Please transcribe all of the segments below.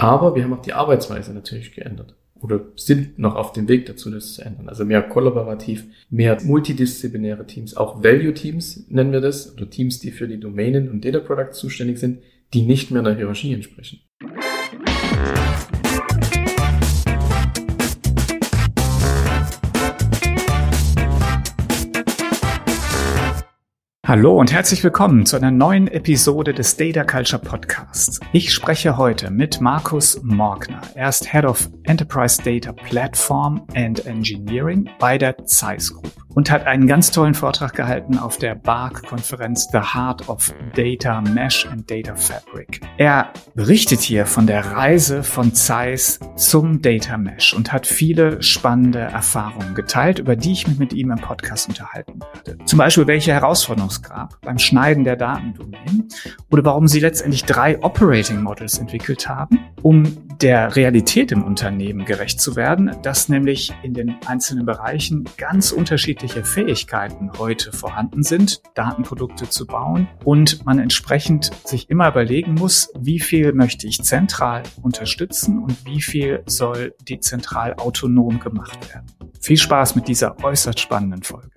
Aber wir haben auch die Arbeitsweise natürlich geändert oder sind noch auf dem Weg dazu, das zu ändern. Also mehr kollaborativ, mehr multidisziplinäre Teams, auch Value-Teams nennen wir das, oder Teams, die für die Domänen und Data Products zuständig sind, die nicht mehr einer Hierarchie entsprechen. Hallo und herzlich willkommen zu einer neuen Episode des Data Culture Podcasts. Ich spreche heute mit Markus Morgner. Er ist Head of Enterprise Data Platform and Engineering bei der Zeiss Group und hat einen ganz tollen Vortrag gehalten auf der BARC-Konferenz The Heart of Data Mesh and Data Fabric. Er berichtet hier von der Reise von Zeiss zum Data Mesh und hat viele spannende Erfahrungen geteilt, über die ich mich mit ihm im Podcast unterhalten werde. Zum Beispiel, welche Herausforderungen es gab beim Schneiden der Datendomänen oder warum sie letztendlich drei Operating Models entwickelt haben, um der Realität im Unternehmen gerecht zu werden, dass nämlich in den einzelnen Bereichen ganz unterschiedliche Fähigkeiten heute vorhanden sind, Datenprodukte zu bauen und man entsprechend sich immer überlegen muss, wie viel möchte ich zentral unterstützen und wie viel soll dezentral autonom gemacht werden. Viel Spaß mit dieser äußerst spannenden Folge.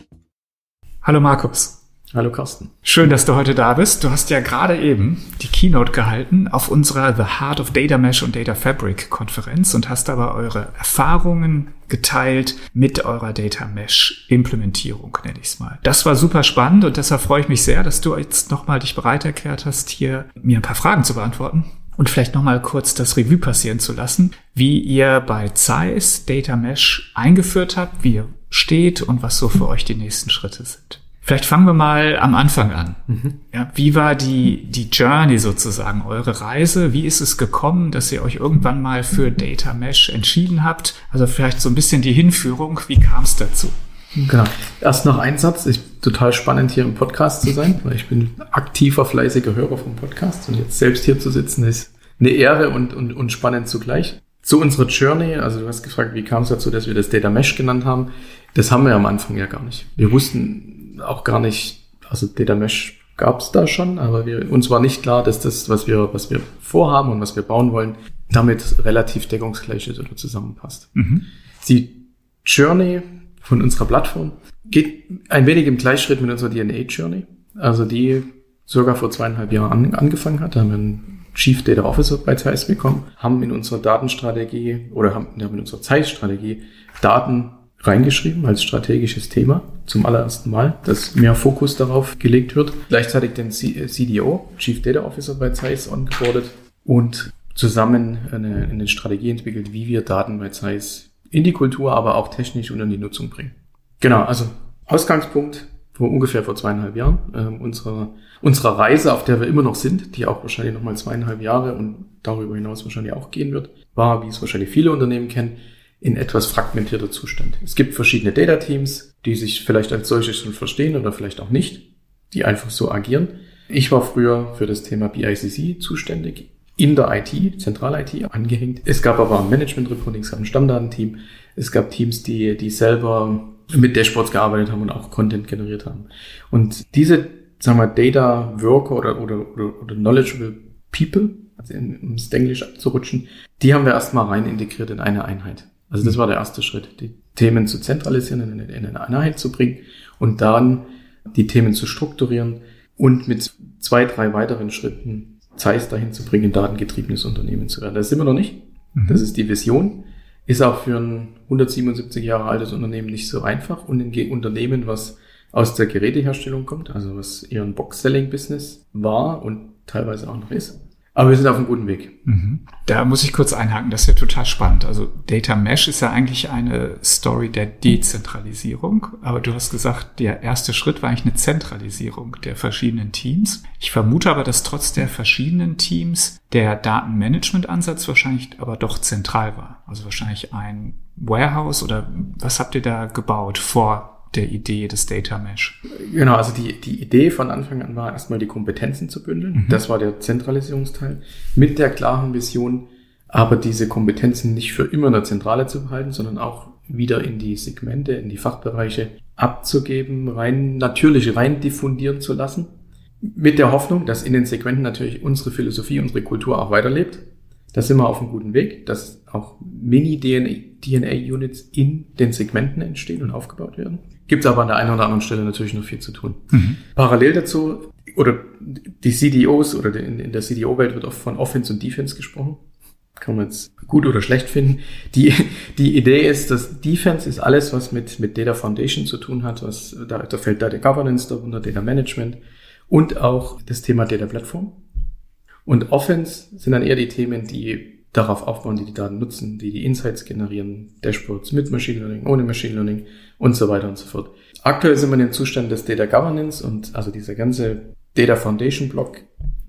Hallo Markus. Hallo Carsten. Schön, dass du heute da bist. Du hast ja gerade eben die Keynote gehalten auf unserer The Heart of Data Mesh und Data Fabric Konferenz und hast aber eure Erfahrungen geteilt mit eurer Data Mesh Implementierung, nenne ich es mal. Das war super spannend und deshalb freue ich mich sehr, dass du jetzt nochmal dich bereit erklärt hast, hier mir ein paar Fragen zu beantworten und vielleicht nochmal kurz das Revue passieren zu lassen, wie ihr bei Zeiss Data Mesh eingeführt habt, wie ihr steht und was so für euch die nächsten Schritte sind. Vielleicht fangen wir mal am Anfang an. Mhm. Ja, wie war die, die Journey sozusagen, eure Reise? Wie ist es gekommen, dass ihr euch irgendwann mal für Data Mesh entschieden habt? Also vielleicht so ein bisschen die Hinführung. Wie kam es dazu? Genau. Erst noch ein Satz. Ich total spannend hier im Podcast zu sein, weil ich bin aktiver, fleißiger Hörer vom Podcast und jetzt selbst hier zu sitzen ist eine Ehre und, und, und spannend zugleich. Zu unserer Journey, also du hast gefragt, wie kam es dazu, dass wir das Data Mesh genannt haben. Das haben wir am Anfang ja gar nicht. Wir wussten auch gar nicht, also Data Mesh gab es da schon, aber wir, uns war nicht klar, dass das, was wir, was wir vorhaben und was wir bauen wollen, damit relativ deckungsgleich ist oder zusammenpasst. Mhm. Die Journey von unserer Plattform geht ein wenig im Gleichschritt mit unserer DNA-Journey, also die sogar vor zweieinhalb Jahren an, angefangen hat. Da haben wir einen Chief Data Officer bei Zeiss bekommen, haben in unserer Datenstrategie oder haben, haben in unserer Zeiss-Strategie Daten reingeschrieben als strategisches Thema zum allerersten Mal, dass mehr Fokus darauf gelegt wird. Gleichzeitig den CDO, Chief Data Officer bei Zeiss, ongeboardet und zusammen eine, eine Strategie entwickelt, wie wir Daten bei Zeiss in die Kultur, aber auch technisch und in die Nutzung bringen. Genau, also Ausgangspunkt vor ungefähr vor zweieinhalb Jahren äh, unserer, unserer Reise, auf der wir immer noch sind, die auch wahrscheinlich nochmal zweieinhalb Jahre und darüber hinaus wahrscheinlich auch gehen wird, war, wie es wahrscheinlich viele Unternehmen kennen, in etwas fragmentierter Zustand. Es gibt verschiedene Data Teams, die sich vielleicht als solche schon verstehen oder vielleicht auch nicht, die einfach so agieren. Ich war früher für das Thema BICC zuständig, in der IT, Zentral-IT angehängt. Es gab aber Management-Reporting, es gab ein Stammdatenteam, es gab Teams, die, die selber mit Dashboards gearbeitet haben und auch Content generiert haben. Und diese, sagen wir, Data Worker oder, oder, oder, oder Knowledgeable People, also es Englisch abzurutschen, die haben wir erstmal rein integriert in eine Einheit. Also das war der erste Schritt, die Themen zu zentralisieren, in, in eine Einheit zu bringen und dann die Themen zu strukturieren und mit zwei, drei weiteren Schritten Zeiss dahin zu bringen, ein datengetriebenes Unternehmen zu werden. Das sind wir noch nicht. Mhm. Das ist die Vision. Ist auch für ein 177 Jahre altes Unternehmen nicht so einfach und ein Unternehmen, was aus der Geräteherstellung kommt, also was eher ein Box-Selling-Business war und teilweise auch noch ist, aber wir sind auf einem guten Weg. Mhm. Da muss ich kurz einhaken, das ist ja total spannend. Also Data Mesh ist ja eigentlich eine Story der Dezentralisierung, aber du hast gesagt, der erste Schritt war eigentlich eine Zentralisierung der verschiedenen Teams. Ich vermute aber, dass trotz der verschiedenen Teams der Datenmanagement-Ansatz wahrscheinlich aber doch zentral war. Also wahrscheinlich ein Warehouse oder was habt ihr da gebaut vor der Idee des Data Mesh? Genau, also die, die Idee von Anfang an war erstmal die Kompetenzen zu bündeln. Mhm. Das war der Zentralisierungsteil mit der klaren Vision, aber diese Kompetenzen nicht für immer in der Zentrale zu behalten, sondern auch wieder in die Segmente, in die Fachbereiche abzugeben, rein natürlich rein diffundieren zu lassen. Mit der Hoffnung, dass in den Segmenten natürlich unsere Philosophie, unsere Kultur auch weiterlebt. Da sind wir auf einem guten Weg, dass auch Mini-DNA-Units in den Segmenten entstehen und aufgebaut werden. Gibt es aber an der einen oder anderen Stelle natürlich noch viel zu tun. Mhm. Parallel dazu, oder die CDOs oder in der CDO-Welt wird oft von Offense und Defense gesprochen. Kann man jetzt gut oder schlecht finden. Die, die Idee ist, dass Defense ist alles, was mit, mit Data Foundation zu tun hat, was, da, da fällt Data Governance darunter, Data Management und auch das Thema Data Platform. Und Offense sind dann eher die Themen, die darauf aufbauen, die die Daten nutzen, die die Insights generieren, Dashboards mit Machine Learning, ohne Machine Learning und so weiter und so fort. Aktuell sind wir in dem Zustand des Data Governance und also dieser ganze Data Foundation Block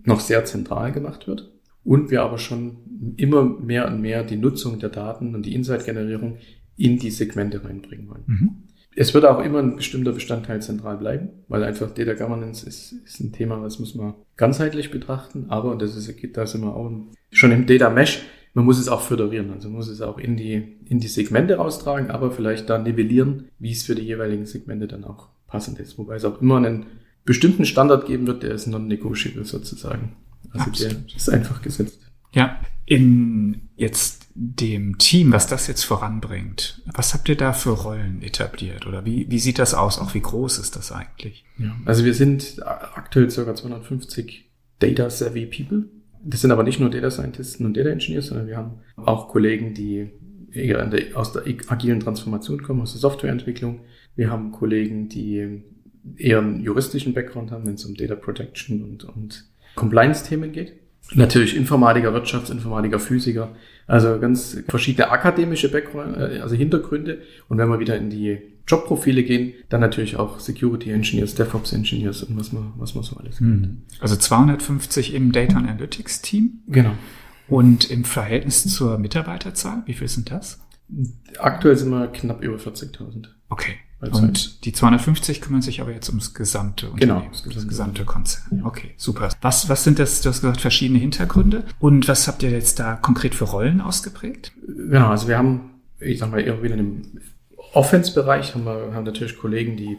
noch sehr zentral gemacht wird und wir aber schon immer mehr und mehr die Nutzung der Daten und die Insight-Generierung in die Segmente reinbringen wollen. Mhm. Es wird auch immer ein bestimmter Bestandteil zentral bleiben, weil einfach Data Governance ist, ist ein Thema, das muss man ganzheitlich betrachten, aber das ist, da sind wir auch schon im Data Mesh. Man muss es auch föderieren, also muss es auch in die, in die Segmente raustragen, aber vielleicht dann nivellieren, wie es für die jeweiligen Segmente dann auch passend ist. Wobei es auch immer einen bestimmten Standard geben wird, der ist non-negotiable sozusagen. Also Absolut. der ist einfach gesetzt. Ja, in jetzt dem Team, was das jetzt voranbringt, was habt ihr da für Rollen etabliert oder wie, wie sieht das aus? Auch wie groß ist das eigentlich? Ja, also wir sind aktuell ca. 250 Data Savvy People. Das sind aber nicht nur Data Scientisten und Data Engineers, sondern wir haben auch Kollegen, die eher aus der agilen Transformation kommen, aus der Softwareentwicklung. Wir haben Kollegen, die eher einen juristischen Background haben, wenn es um Data Protection und, und Compliance-Themen geht. Natürlich Informatiker, Wirtschaftsinformatiker, Physiker, also ganz verschiedene akademische Background, äh, also Hintergründe. Und wenn wir wieder in die Jobprofile gehen, dann natürlich auch Security Engineers, DevOps Engineers und was man, was man so alles mhm. Also 250 im Data Analytics Team. Genau. Und im Verhältnis zur Mitarbeiterzahl, wie viel sind das? Aktuell sind wir knapp über 40.000. Okay. Und die 250 kümmern sich aber jetzt ums gesamte genau, Unternehmen, genau, das gesamte Konzern. Ja. Okay, super. Was, was sind das, du hast gesagt, verschiedene Hintergründe. Und was habt ihr jetzt da konkret für Rollen ausgeprägt? Genau, also wir haben, ich sag mal, eher wieder im Offense-Bereich haben wir haben natürlich Kollegen, die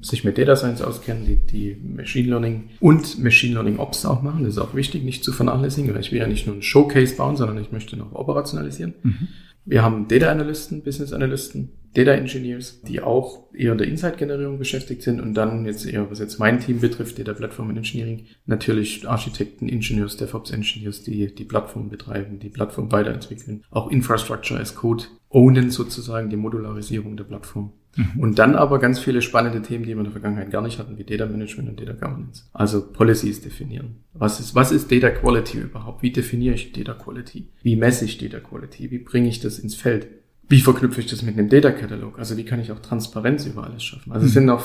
sich mit Data Science auskennen, die, die Machine Learning und Machine Learning Ops auch machen. Das ist auch wichtig, nicht zu vernachlässigen, weil ich will ja nicht nur ein Showcase bauen, sondern ich möchte noch operationalisieren. Mhm. Wir haben Data Analysten, Business Analysten, Data Engineers, die auch eher in der Insight-Generierung beschäftigt sind und dann jetzt eher, was jetzt mein Team betrifft, Data Platform Engineering, natürlich Architekten, Engineers, DevOps Engineers, die die Plattform betreiben, die Plattform weiterentwickeln, auch Infrastructure as Code ownen sozusagen die Modularisierung der Plattform. Mhm. Und dann aber ganz viele spannende Themen, die wir in der Vergangenheit gar nicht hatten, wie Data Management und Data Governance. Also Policies definieren. Was ist, was ist Data Quality überhaupt? Wie definiere ich Data Quality? Wie messe ich Data Quality? Wie bringe ich das ins Feld? Wie verknüpfe ich das mit einem Data Catalog? Also wie kann ich auch Transparenz über alles schaffen? Also es mhm. sind noch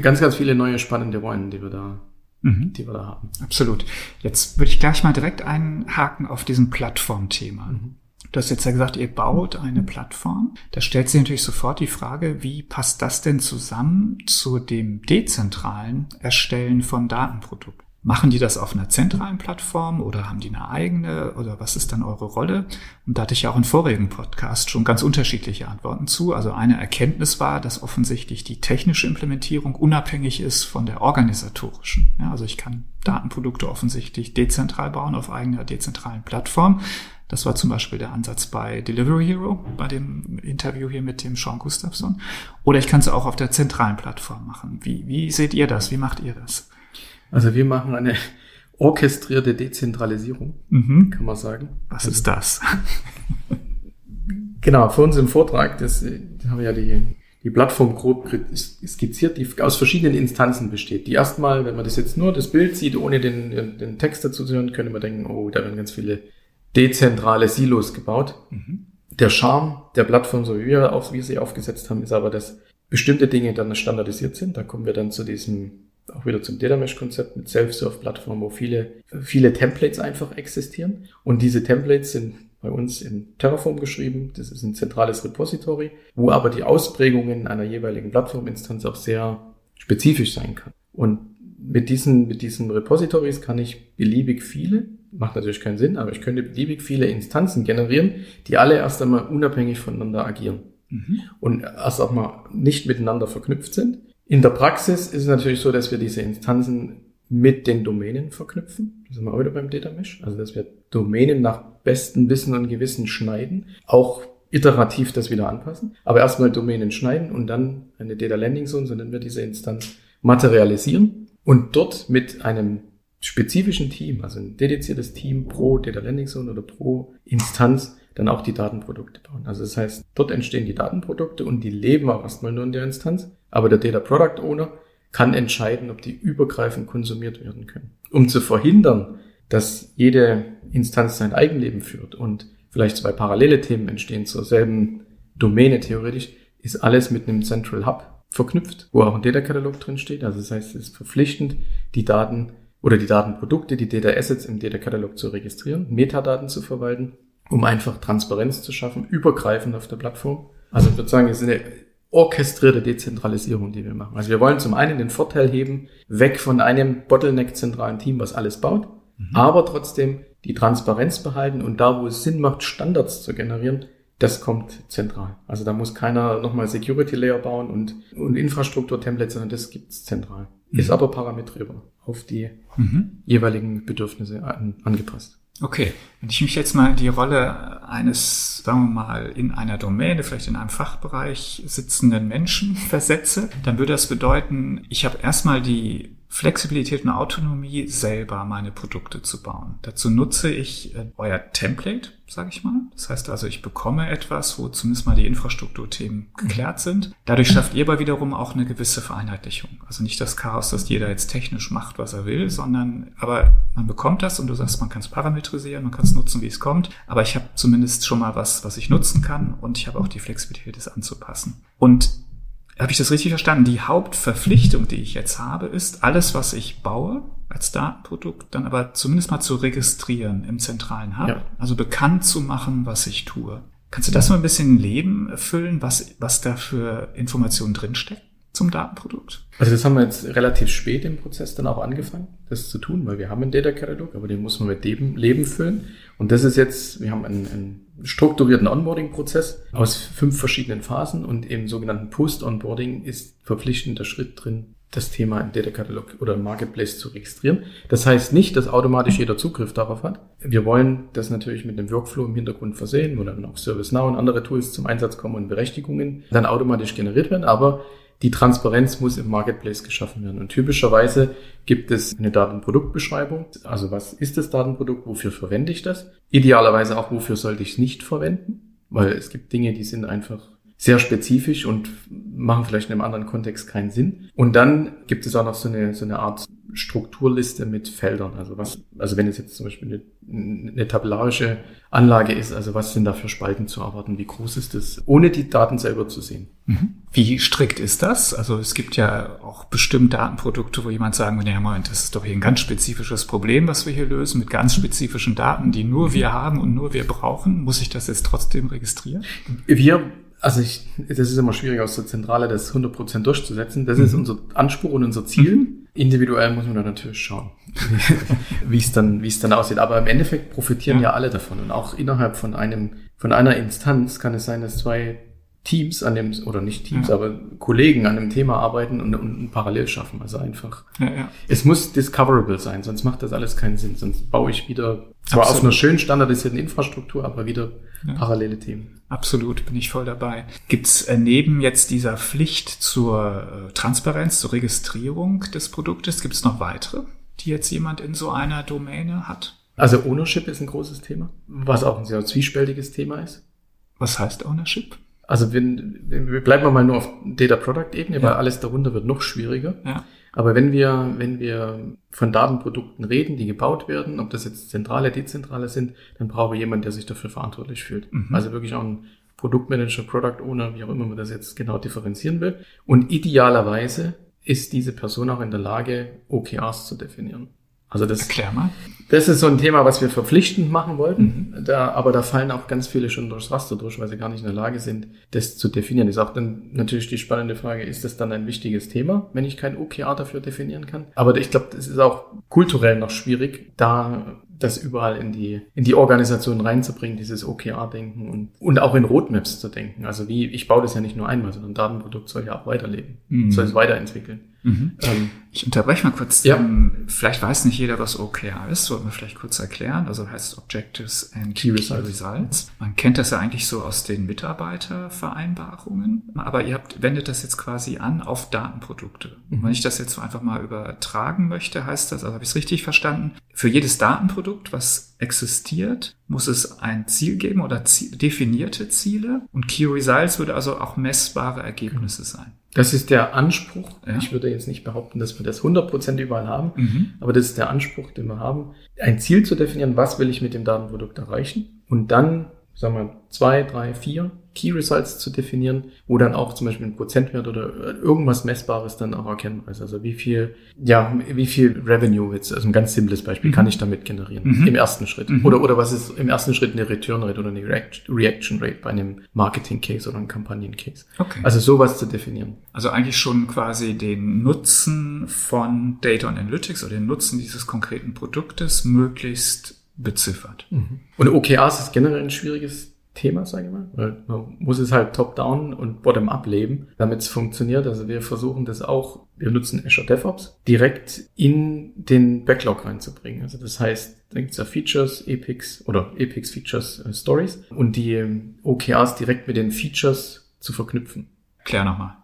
ganz, ganz viele neue spannende Rollen, die wir da mhm. die wir da haben. Absolut. Jetzt würde ich gleich mal direkt einhaken auf diesem Plattformthema. Mhm. Du hast jetzt ja gesagt, ihr baut eine Plattform. Da stellt sich natürlich sofort die Frage, wie passt das denn zusammen zu dem dezentralen Erstellen von Datenprodukten? Machen die das auf einer zentralen Plattform oder haben die eine eigene oder was ist dann eure Rolle? Und da hatte ich ja auch in vorigen Podcast schon ganz unterschiedliche Antworten zu. Also eine Erkenntnis war, dass offensichtlich die technische Implementierung unabhängig ist von der organisatorischen. Ja, also ich kann Datenprodukte offensichtlich dezentral bauen auf eigener dezentralen Plattform. Das war zum Beispiel der Ansatz bei Delivery Hero, bei dem Interview hier mit dem Sean Gustafsson. Oder ich kann es auch auf der zentralen Plattform machen. Wie, wie seht ihr das? Wie macht ihr das? Also wir machen eine orchestrierte Dezentralisierung, mhm. kann man sagen. Was ist das? genau, für uns im Vortrag, das, das haben wir ja die, die Plattform grob skizziert, die aus verschiedenen Instanzen besteht. Die erstmal, wenn man das jetzt nur das Bild sieht, ohne den, den Text dazu zu hören, könnte man denken, oh, da werden ganz viele dezentrale Silos gebaut. Mhm. Der Charme der Plattform, so wie wir, auf, wie wir sie aufgesetzt haben, ist aber, dass bestimmte Dinge dann standardisiert sind. Da kommen wir dann zu diesem auch wieder zum Data Mesh Konzept mit Self-Serve-Plattformen, wo viele, viele Templates einfach existieren. Und diese Templates sind bei uns in Terraform geschrieben. Das ist ein zentrales Repository, wo aber die Ausprägungen einer jeweiligen Plattforminstanz auch sehr spezifisch sein kann. Und mit diesen, mit diesen Repositories kann ich beliebig viele, macht natürlich keinen Sinn, aber ich könnte beliebig viele Instanzen generieren, die alle erst einmal unabhängig voneinander agieren. Mhm. Und erst auch mal nicht miteinander verknüpft sind in der Praxis ist es natürlich so, dass wir diese Instanzen mit den Domänen verknüpfen. Da sind wir auch wieder beim Data Mesh. Also, dass wir Domänen nach bestem Wissen und Gewissen schneiden. Auch iterativ das wieder anpassen. Aber erstmal Domänen schneiden und dann eine Data Landing Zone, so nennen wir diese Instanz, materialisieren und dort mit einem spezifischen Team, also ein dediziertes Team pro Data Landing Zone oder pro Instanz, dann auch die Datenprodukte bauen. Also das heißt, dort entstehen die Datenprodukte und die leben auch erstmal nur in der Instanz. Aber der Data Product Owner kann entscheiden, ob die übergreifend konsumiert werden können. Um zu verhindern, dass jede Instanz sein Eigenleben führt und vielleicht zwei parallele Themen entstehen zur selben Domäne theoretisch, ist alles mit einem Central Hub verknüpft, wo auch ein Data Catalog drin steht. Also das heißt, es ist verpflichtend, die Daten oder die Datenprodukte, die Data Assets im Data Catalog zu registrieren, Metadaten zu verwalten, um einfach Transparenz zu schaffen, übergreifend auf der Plattform. Also ich würde sagen, es ist eine orchestrierte Dezentralisierung, die wir machen. Also wir wollen zum einen den Vorteil heben, weg von einem Bottleneck-zentralen Team, was alles baut, mhm. aber trotzdem die Transparenz behalten und da, wo es Sinn macht, Standards zu generieren, das kommt zentral. Also da muss keiner nochmal Security Layer bauen und, und Infrastruktur-Templates, sondern das gibt's zentral. Mhm. Ist aber parametrierbar auf die mhm. jeweiligen Bedürfnisse an, angepasst. Okay, wenn ich mich jetzt mal in die Rolle eines, sagen wir mal, in einer Domäne, vielleicht in einem Fachbereich sitzenden Menschen versetze, dann würde das bedeuten, ich habe erstmal die Flexibilität und Autonomie, selber meine Produkte zu bauen. Dazu nutze ich äh, euer Template, sage ich mal. Das heißt also, ich bekomme etwas, wo zumindest mal die Infrastrukturthemen geklärt sind. Dadurch schafft ihr aber wiederum auch eine gewisse Vereinheitlichung. Also nicht das Chaos, dass jeder jetzt technisch macht, was er will, sondern aber man bekommt das und du sagst, man kann es parametrisieren, man kann es nutzen, wie es kommt. Aber ich habe zumindest schon mal was, was ich nutzen kann und ich habe auch die Flexibilität, es anzupassen. Und habe ich das richtig verstanden? Die Hauptverpflichtung, die ich jetzt habe, ist, alles, was ich baue als Datenprodukt, dann aber zumindest mal zu registrieren im zentralen Hub. Ja. Also bekannt zu machen, was ich tue. Kannst du das mal ein bisschen Leben erfüllen, was, was da für Informationen drinsteckt? Zum Datenprodukt? Also das haben wir jetzt relativ spät im Prozess dann auch angefangen, das zu tun, weil wir haben einen Data Catalog, aber den muss man mit Leben, Leben füllen. Und das ist jetzt, wir haben einen, einen strukturierten Onboarding-Prozess aus fünf verschiedenen Phasen und im sogenannten Post-Onboarding ist verpflichtender Schritt drin, das Thema im Data Catalog oder im Marketplace zu registrieren. Das heißt nicht, dass automatisch jeder Zugriff darauf hat. Wir wollen das natürlich mit einem Workflow im Hintergrund versehen, wo dann auch ServiceNow und andere Tools zum Einsatz kommen und Berechtigungen dann automatisch generiert werden. Aber die Transparenz muss im Marketplace geschaffen werden. Und typischerweise gibt es eine Datenproduktbeschreibung. Also was ist das Datenprodukt? Wofür verwende ich das? Idealerweise auch, wofür sollte ich es nicht verwenden? Weil es gibt Dinge, die sind einfach sehr spezifisch und machen vielleicht in einem anderen Kontext keinen Sinn. Und dann gibt es auch noch so eine, so eine Art Strukturliste mit Feldern. Also was, also wenn es jetzt zum Beispiel eine, eine tabellarische Anlage ist, also was sind da für Spalten zu erwarten? Wie groß ist das? Ohne die Daten selber zu sehen. Mhm. Wie strikt ist das? Also es gibt ja auch bestimmt Datenprodukte, wo jemand sagen würde, ja Moment, das ist doch hier ein ganz spezifisches Problem, was wir hier lösen, mit ganz spezifischen Daten, die nur wir haben und nur wir brauchen. Muss ich das jetzt trotzdem registrieren? Wir also ich, das ist immer schwierig aus der Zentrale das 100% durchzusetzen. Das mhm. ist unser Anspruch und unser Ziel. Mhm. Individuell muss man da natürlich schauen, wie es dann, wie es dann aussieht. Aber im Endeffekt profitieren ja. ja alle davon. Und auch innerhalb von einem, von einer Instanz kann es sein, dass zwei Teams an dem, oder nicht Teams, ja. aber Kollegen an dem Thema arbeiten und, und, parallel schaffen. Also einfach. Ja, ja. Es muss discoverable sein, sonst macht das alles keinen Sinn. Sonst baue ich wieder zwar Absolut. auf einer schön standardisierten Infrastruktur, aber wieder parallele Themen. Absolut, bin ich voll dabei. Gibt's äh, neben jetzt dieser Pflicht zur äh, Transparenz, zur Registrierung des Produktes, gibt es noch weitere, die jetzt jemand in so einer Domäne hat? Also Ownership ist ein großes Thema, was auch ein sehr zwiespältiges Thema ist. Was heißt Ownership? Also wenn, wenn bleiben wir mal nur auf Data Product Ebene, ja. weil alles darunter wird noch schwieriger. Ja. Aber wenn wir, wenn wir von Datenprodukten reden, die gebaut werden, ob das jetzt zentrale, dezentrale sind, dann brauche ich jemanden, der sich dafür verantwortlich fühlt. Mhm. Also wirklich auch ein Produktmanager, Product Owner, wie auch immer man das jetzt genau differenzieren will. Und idealerweise ist diese Person auch in der Lage, OKRs zu definieren. Also das, Erklär mal. Das ist so ein Thema, was wir verpflichtend machen wollten. Mhm. Da, aber da fallen auch ganz viele schon durchs Raster durch, weil sie gar nicht in der Lage sind, das zu definieren. Ist auch dann natürlich die spannende Frage, ist das dann ein wichtiges Thema, wenn ich kein OKR dafür definieren kann? Aber ich glaube, das ist auch kulturell noch schwierig, da das überall in die, in die Organisation reinzubringen, dieses OKR-Denken und, und auch in Roadmaps zu denken. Also wie, ich baue das ja nicht nur einmal, sondern ein Datenprodukt soll ja auch weiterleben, mhm. soll es weiterentwickeln. Mhm. Ähm, ich unterbreche mal kurz. Ja. Ähm, vielleicht weiß nicht jeder, was OKR ist. Sollten wir vielleicht kurz erklären. Also heißt Objectives and Key Results. Results. Man kennt das ja eigentlich so aus den Mitarbeitervereinbarungen. Aber ihr habt, wendet das jetzt quasi an auf Datenprodukte. Mhm. Wenn ich das jetzt einfach mal übertragen möchte, heißt das, also habe ich es richtig verstanden, für jedes Datenprodukt, was existiert, muss es ein Ziel geben oder definierte Ziele. Und Key Results würde also auch messbare Ergebnisse sein. Das ist der Anspruch. Ja. Ich würde jetzt nicht behaupten, dass wir das 100% überall haben, mhm. aber das ist der Anspruch, den wir haben, ein Ziel zu definieren, was will ich mit dem Datenprodukt erreichen und dann, sagen wir, zwei, drei, vier Key Results zu definieren, wo dann auch zum Beispiel ein Prozentwert oder irgendwas Messbares dann auch erkennbar ist. Also wie viel, ja, wie viel Revenue jetzt, also ein ganz simples Beispiel, mhm. kann ich damit generieren mhm. im ersten Schritt? Mhm. Oder, oder was ist im ersten Schritt eine Return Rate oder eine Reaction Rate bei einem Marketing Case oder einem Kampagnen Case? Okay. Also sowas zu definieren. Also eigentlich schon quasi den Nutzen von Data und Analytics oder den Nutzen dieses konkreten Produktes möglichst beziffert. Mhm. Und OKRs ist generell ein schwieriges Thema, sage ich mal. Weil man muss es halt top-down und bottom-up leben, damit es funktioniert. Also wir versuchen das auch, wir nutzen Azure DevOps, direkt in den Backlog reinzubringen. Also das heißt, da gibt es ja Features, Epics oder Epics Features äh, Stories und die ähm, OKRs direkt mit den Features zu verknüpfen. Klär nochmal.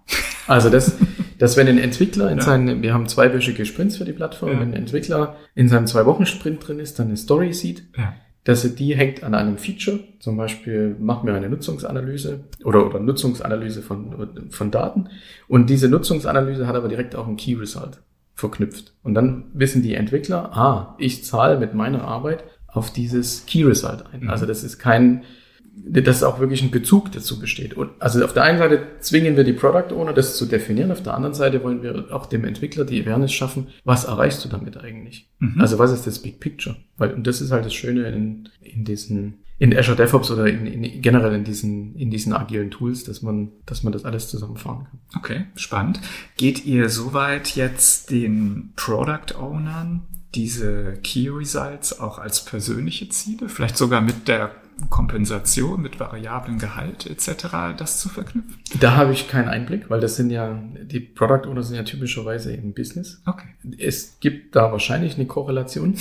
Also das, dass wenn ein Entwickler in ja. seinen, wir haben zweiwöchige Sprints für die Plattform, ja. wenn ein Entwickler in seinem Zwei-Wochen-Sprint drin ist, dann eine Story sieht, ja dass die hängt an einem Feature. Zum Beispiel machen wir eine Nutzungsanalyse oder, oder Nutzungsanalyse von, von Daten. Und diese Nutzungsanalyse hat aber direkt auch ein Key Result verknüpft. Und dann wissen die Entwickler, ah, ich zahle mit meiner Arbeit auf dieses Key Result ein. Mhm. Also das ist kein dass auch wirklich ein Bezug dazu besteht. Und also auf der einen Seite zwingen wir die Product Owner, das zu definieren, auf der anderen Seite wollen wir auch dem Entwickler die Awareness schaffen, was erreichst du damit eigentlich? Mhm. Also was ist das Big Picture? Weil, und das ist halt das Schöne in, in diesen, in Azure DevOps oder in, in, generell in diesen, in diesen agilen Tools, dass man, dass man das alles zusammenfahren kann. Okay, spannend. Geht ihr soweit jetzt den Product Ownern diese Key Results auch als persönliche Ziele, vielleicht sogar mit der Kompensation mit variablen Gehalt etc. das zu verknüpfen? Da habe ich keinen Einblick, weil das sind ja, die Product Owner sind ja typischerweise im Business. Okay. Es gibt da wahrscheinlich eine Korrelation,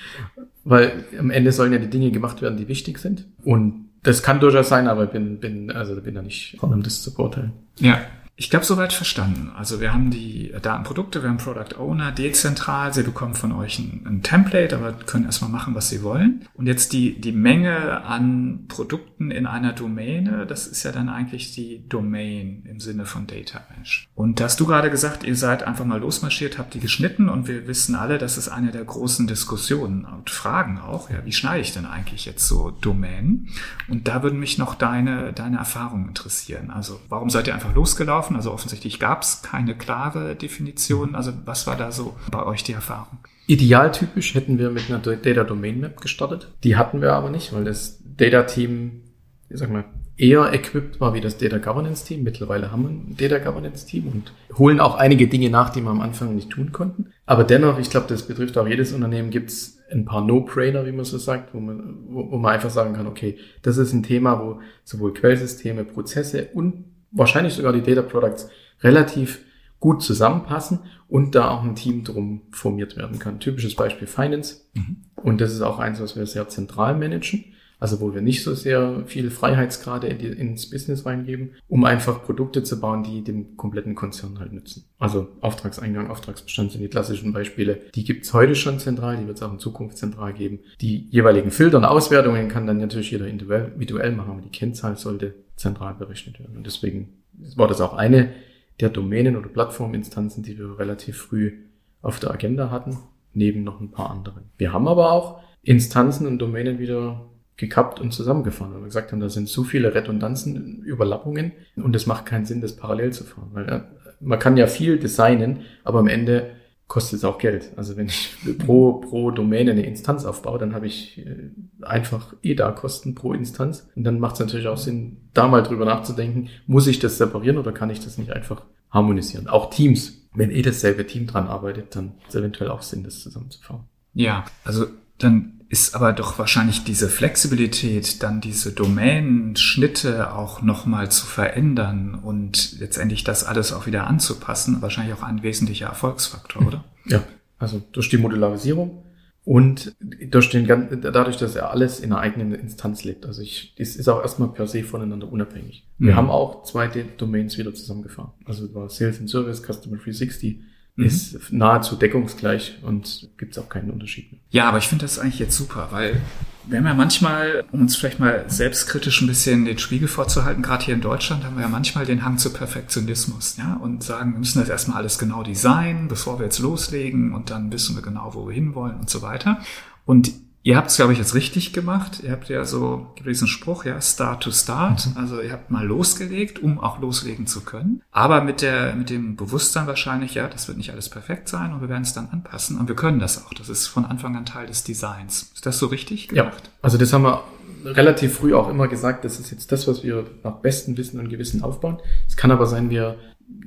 weil am Ende sollen ja die Dinge gemacht werden, die wichtig sind. Und das kann durchaus sein, aber bin, bin, also bin da nicht vorne, um das zu beurteilen. Ja, ich glaube, soweit verstanden. Also wir haben die Datenprodukte, wir haben Product Owner dezentral. Sie bekommen von euch ein, ein, Template, aber können erstmal machen, was sie wollen. Und jetzt die, die Menge an Produkten in einer Domäne, das ist ja dann eigentlich die Domain im Sinne von Data Mesh. Und da hast du gerade gesagt, ihr seid einfach mal losmarschiert, habt die geschnitten und wir wissen alle, das ist eine der großen Diskussionen und Fragen auch. Ja, wie schneide ich denn eigentlich jetzt so Domänen? Und da würden mich noch deine, deine Erfahrungen interessieren. Also warum seid ihr einfach losgelaufen? Gelaufen? Also offensichtlich gab es keine klare Definition. Also was war da so bei euch die Erfahrung? Idealtypisch hätten wir mit einer Data Domain Map gestartet. Die hatten wir aber nicht, weil das Data Team, ich sag mal, eher equipped war wie das Data Governance Team. Mittlerweile haben wir ein Data Governance Team und holen auch einige Dinge nach, die wir am Anfang nicht tun konnten. Aber dennoch, ich glaube, das betrifft auch jedes Unternehmen, gibt es ein paar No-Brainer, wie man so sagt, wo man, wo, wo man einfach sagen kann, okay, das ist ein Thema, wo sowohl Quellsysteme, Prozesse und wahrscheinlich sogar die Data Products relativ gut zusammenpassen und da auch ein Team drum formiert werden kann. Typisches Beispiel Finance. Mhm. Und das ist auch eins, was wir sehr zentral managen. Also wo wir nicht so sehr viel Freiheitsgrade in die, ins Business reingeben, um einfach Produkte zu bauen, die dem kompletten Konzern halt nützen. Also Auftragseingang, Auftragsbestand sind die klassischen Beispiele. Die gibt's heute schon zentral, die wird es auch in Zukunft zentral geben. Die jeweiligen Filter und Auswertungen kann dann natürlich jeder individuell machen, aber die Kennzahl sollte zentral berechnet werden. Und deswegen war das auch eine der Domänen oder Plattforminstanzen, die wir relativ früh auf der Agenda hatten, neben noch ein paar anderen. Wir haben aber auch Instanzen und Domänen wieder gekappt und zusammengefahren, weil wir gesagt haben, da sind zu viele Redundanzen, Überlappungen und es macht keinen Sinn, das parallel zu fahren. Weil ja, man kann ja viel designen, aber am Ende kostet es auch Geld. Also wenn ich pro, pro Domäne eine Instanz aufbaue, dann habe ich äh, einfach EDA-Kosten pro Instanz. Und dann macht es natürlich auch Sinn, da mal drüber nachzudenken, muss ich das separieren oder kann ich das nicht einfach harmonisieren? Auch Teams, wenn eh dasselbe Team dran arbeitet, dann ist es eventuell auch Sinn, das zusammenzufahren. Ja, also dann ist aber doch wahrscheinlich diese Flexibilität, dann diese Domain-Schnitte auch nochmal zu verändern und letztendlich das alles auch wieder anzupassen, wahrscheinlich auch ein wesentlicher Erfolgsfaktor, oder? Ja, also durch die Modularisierung und durch den, dadurch, dass er alles in einer eigenen Instanz lebt. Also ich, das ist auch erstmal per se voneinander unabhängig. Wir mhm. haben auch zwei Domains wieder zusammengefahren. Also war Sales and Service, Customer 360 mhm. ist nahezu deckungsgleich und gibt es auch keinen Unterschied. Mehr. Ja, aber ich finde das eigentlich jetzt super, weil wir haben ja manchmal, um uns vielleicht mal selbstkritisch ein bisschen den Spiegel vorzuhalten, gerade hier in Deutschland haben wir ja manchmal den Hang zu Perfektionismus, ja, und sagen, wir müssen das erstmal alles genau designen, bevor wir jetzt loslegen und dann wissen wir genau, wo wir hinwollen und so weiter. Und Ihr habt es, glaube ich, jetzt richtig gemacht. Ihr habt ja so diesen Spruch, ja, Start to Start. Mhm. Also ihr habt mal losgelegt, um auch loslegen zu können. Aber mit der, mit dem Bewusstsein wahrscheinlich, ja, das wird nicht alles perfekt sein und wir werden es dann anpassen. Und wir können das auch. Das ist von Anfang an Teil des Designs. Ist das so richtig gemacht? Ja, also das haben wir relativ früh auch immer gesagt, das ist jetzt das, was wir nach bestem Wissen und Gewissen aufbauen. Es kann aber sein, wir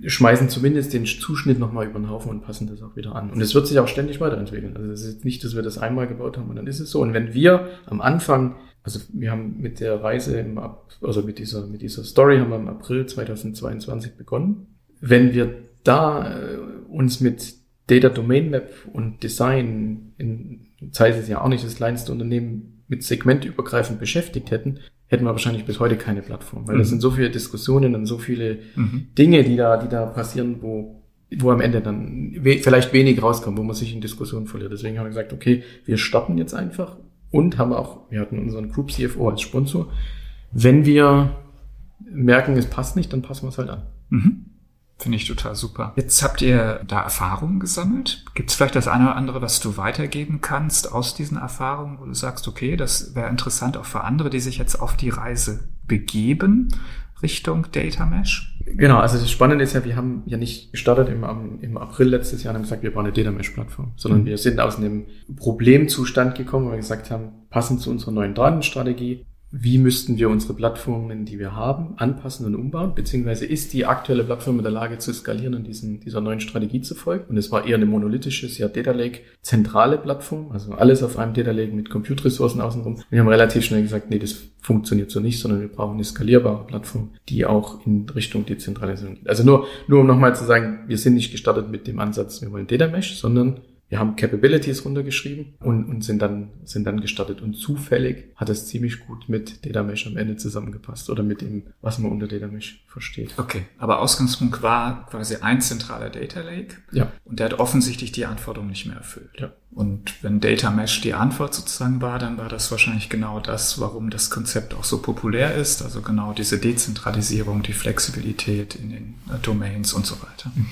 schmeißen zumindest den Zuschnitt nochmal über den Haufen und passen das auch wieder an. Und es wird sich auch ständig weiterentwickeln. Also es ist nicht, dass wir das einmal gebaut haben und dann ist es so. Und wenn wir am Anfang, also wir haben mit der Reise im, also mit dieser, mit dieser Story haben wir im April 2022 begonnen. Wenn wir da äh, uns mit Data Domain Map und Design in Zeit ist ja auch nicht das kleinste Unternehmen mit segmentübergreifend beschäftigt hätten, hätten wir wahrscheinlich bis heute keine Plattform, weil mhm. das sind so viele Diskussionen und so viele mhm. Dinge, die da, die da passieren, wo, wo am Ende dann we vielleicht wenig rauskommt, wo man sich in Diskussionen verliert. Deswegen haben wir gesagt, okay, wir starten jetzt einfach und haben auch, wir hatten unseren Group CFO als Sponsor. Wenn wir merken, es passt nicht, dann passen wir es halt an. Mhm. Finde ich total super. Jetzt habt ihr da Erfahrungen gesammelt. Gibt es vielleicht das eine oder andere, was du weitergeben kannst aus diesen Erfahrungen, wo du sagst, okay, das wäre interessant auch für andere, die sich jetzt auf die Reise begeben Richtung Data Mesh? Genau, also das Spannende ist ja, wir haben ja nicht gestartet im, im April letztes Jahr und haben gesagt, wir bauen eine Data Mesh Plattform, sondern mhm. wir sind aus einem Problemzustand gekommen, wo wir gesagt haben, passend zu unserer neuen Datenstrategie wie müssten wir unsere Plattformen, die wir haben, anpassen und umbauen, beziehungsweise ist die aktuelle Plattform in der Lage zu skalieren und diesen, dieser neuen Strategie zu folgen. Und es war eher eine monolithische, sehr Data Lake zentrale Plattform, also alles auf einem Data Lake mit Compute-Ressourcen außenrum. Wir haben relativ schnell gesagt, nee, das funktioniert so nicht, sondern wir brauchen eine skalierbare Plattform, die auch in Richtung Dezentralisierung geht. Also nur, nur um nochmal zu sagen, wir sind nicht gestartet mit dem Ansatz, wir wollen Data Mesh, sondern wir haben Capabilities runtergeschrieben und, und sind dann, sind dann gestartet. Und zufällig hat es ziemlich gut mit Data Mesh am Ende zusammengepasst oder mit dem, was man unter Data Mesh versteht. Okay. Aber Ausgangspunkt war quasi ein zentraler Data Lake. Ja. Und der hat offensichtlich die Anforderung nicht mehr erfüllt. Ja. Und wenn Data Mesh die Antwort sozusagen war, dann war das wahrscheinlich genau das, warum das Konzept auch so populär ist. Also genau diese Dezentralisierung, die Flexibilität in den Domains und so weiter. Mhm.